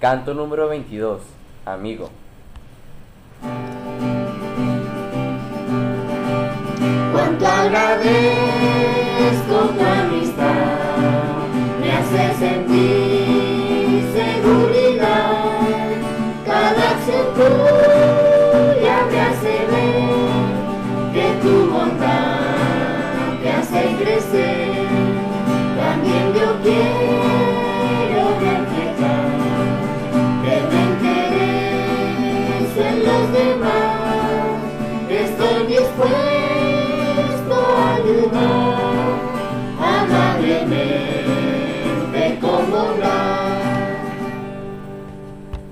Canto número 22, amigo. Cuánto agradezco tu amistad, me hace sentir seguridad, cada acción tuya me hace ver que tu bondad te hace crecer. los demás. Estoy.